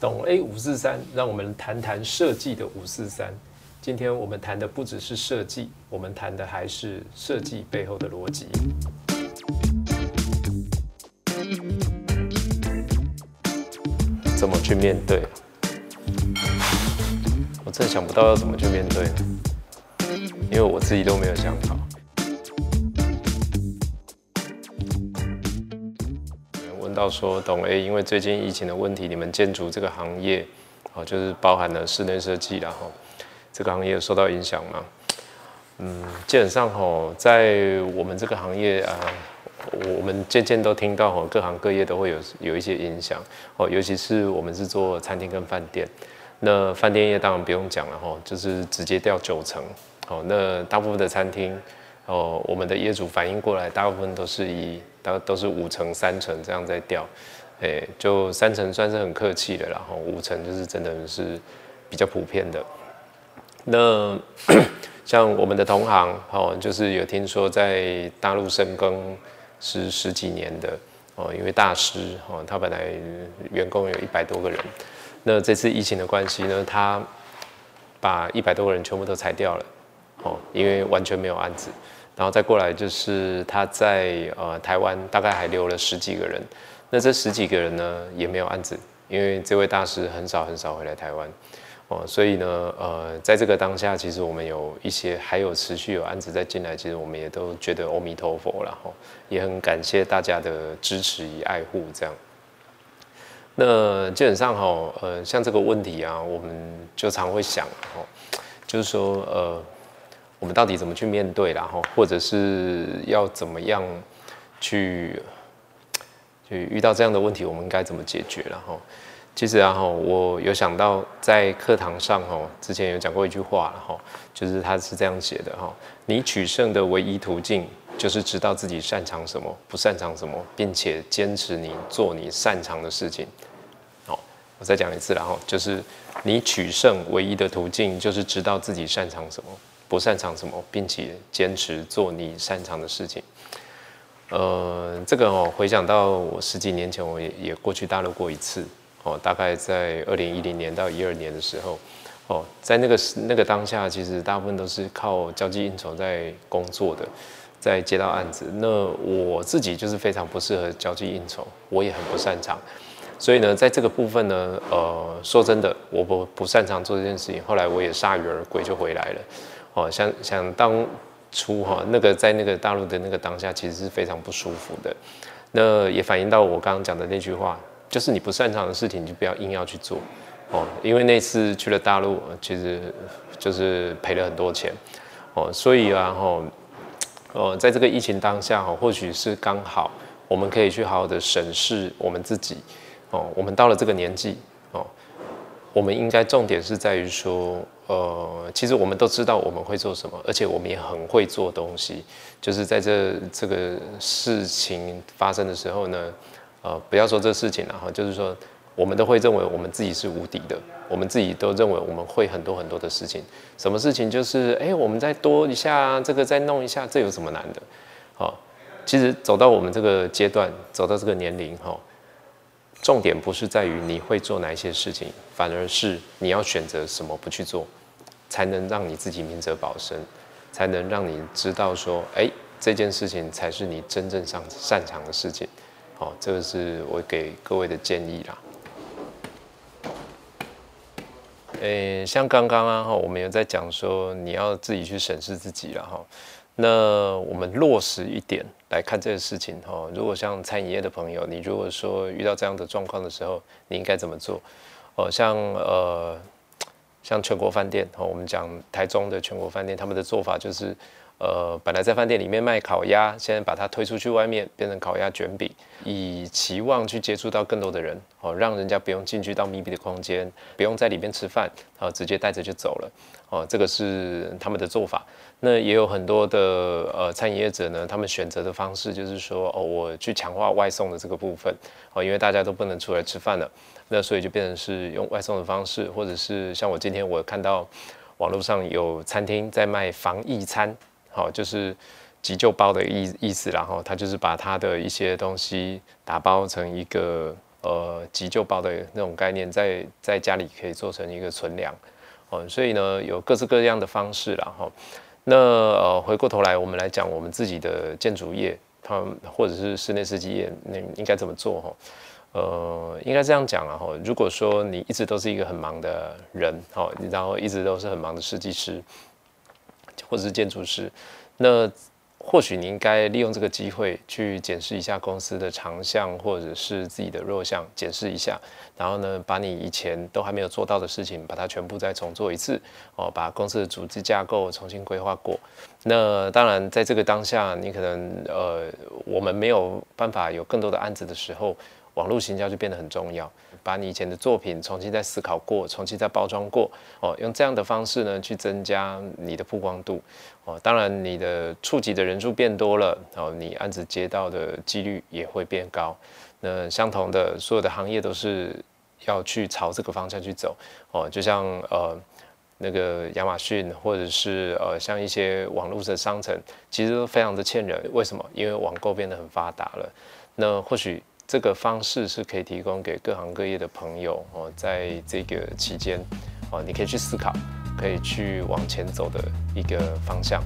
懂 A 五四三，让我们谈谈设计的五四三。今天我们谈的不只是设计，我们谈的还是设计背后的逻辑。怎么去面对？我真的想不到要怎么去面对，因为我自己都没有想好。到说，董 A，因为最近疫情的问题，你们建筑这个行业，哦，就是包含了室内设计然后这个行业受到影响吗？嗯，基本上吼，在我们这个行业啊，我们渐渐都听到吼，各行各业都会有有一些影响哦，尤其是我们是做餐厅跟饭店，那饭店业当然不用讲了吼，就是直接掉九成，哦，那大部分的餐厅。哦，我们的业主反映过来，大部分都是以都都是五成、三成这样在掉，哎，就三成算是很客气的，然后五成就是真的是比较普遍的。那 像我们的同行，哦，就是有听说在大陆深耕是十几年的，哦，因为大师，哦，他本来员工有一百多个人，那这次疫情的关系呢，他把一百多个人全部都裁掉了，哦，因为完全没有案子。然后再过来就是他在呃台湾大概还留了十几个人，那这十几个人呢也没有案子，因为这位大师很少很少回来台湾，哦，所以呢呃在这个当下，其实我们有一些还有持续有案子在进来，其实我们也都觉得阿弥陀佛了哈，也很感谢大家的支持与爱护这样。那基本上哈呃像这个问题啊，我们就常会想哈，就是说呃。我们到底怎么去面对，然后或者是要怎么样去去遇到这样的问题，我们该怎么解决？然后，其实然后我有想到在课堂上哈，之前有讲过一句话，然后就是他是这样写的哈：你取胜的唯一途径就是知道自己擅长什么，不擅长什么，并且坚持你做你擅长的事情。好，我再讲一次，然后就是你取胜唯一的途径就是知道自己擅长什么。不擅长什么，并且坚持做你擅长的事情。呃，这个哦，回想到我十几年前，我也也过去大陆过一次哦，大概在二零一零年到一二年的时候哦，在那个那个当下，其实大部分都是靠交际应酬在工作的，在接到案子。那我自己就是非常不适合交际应酬，我也很不擅长。所以呢，在这个部分呢，呃，说真的，我不不擅长做这件事情。后来我也铩羽而归，就回来了。哦，想想当初哈，那个在那个大陆的那个当下，其实是非常不舒服的。那也反映到我刚刚讲的那句话，就是你不擅长的事情，你就不要硬要去做。哦，因为那次去了大陆，其实就是赔了很多钱。哦，所以啊，哈，哦，在这个疫情当下，哈，或许是刚好我们可以去好好的审视我们自己。哦，我们到了这个年纪，哦，我们应该重点是在于说。呃，其实我们都知道我们会做什么，而且我们也很会做东西。就是在这这个事情发生的时候呢，呃，不要说这事情了哈，就是说我们都会认为我们自己是无敌的，我们自己都认为我们会很多很多的事情。什么事情就是哎，我们再多一下，这个再弄一下，这有什么难的？好，其实走到我们这个阶段，走到这个年龄哈。重点不是在于你会做哪一些事情，反而是你要选择什么不去做。才能让你自己明哲保身，才能让你知道说，哎，这件事情才是你真正上擅长的事情。好，这个是我给各位的建议啦。诶，像刚刚啊，我们有在讲说，你要自己去审视自己了哈。那我们落实一点来看这个事情哈。如果像餐饮业的朋友，你如果说遇到这样的状况的时候，你应该怎么做？哦，像呃。像全国饭店哦，我们讲台中的全国饭店，他们的做法就是，呃，本来在饭店里面卖烤鸭，现在把它推出去外面，变成烤鸭卷饼，以期望去接触到更多的人哦，让人家不用进去到密闭的空间，不用在里面吃饭，然后直接带着就走了哦，这个是他们的做法。那也有很多的呃餐饮业者呢，他们选择的方式就是说，哦，我去强化外送的这个部分哦，因为大家都不能出来吃饭了。那所以就变成是用外送的方式，或者是像我今天我看到网络上有餐厅在卖防疫餐，好，就是急救包的意意思，然后他就是把他的一些东西打包成一个呃急救包的那种概念，在在家里可以做成一个存粮哦，所以呢有各式各样的方式了哈。那呃回过头来，我们来讲我们自己的建筑业，他或者是室内设计业，那应该怎么做哈？呃，应该这样讲啊哈。如果说你一直都是一个很忙的人，哦，然后一直都是很忙的设计师或者是建筑师，那或许你应该利用这个机会去检视一下公司的长项或者是自己的弱项，检视一下，然后呢，把你以前都还没有做到的事情，把它全部再重做一次，哦，把公司的组织架构重新规划过。那当然，在这个当下，你可能呃，我们没有办法有更多的案子的时候。网络行销就变得很重要，把你以前的作品重新再思考过，重新再包装过，哦，用这样的方式呢，去增加你的曝光度，哦，当然你的触及的人数变多了，哦，你案子接到的几率也会变高。那相同的，所有的行业都是要去朝这个方向去走，哦，就像呃那个亚马逊，或者是呃像一些网络的商城，其实都非常的欠人。为什么？因为网购变得很发达了。那或许。这个方式是可以提供给各行各业的朋友哦，在这个期间哦，你可以去思考，可以去往前走的一个方向，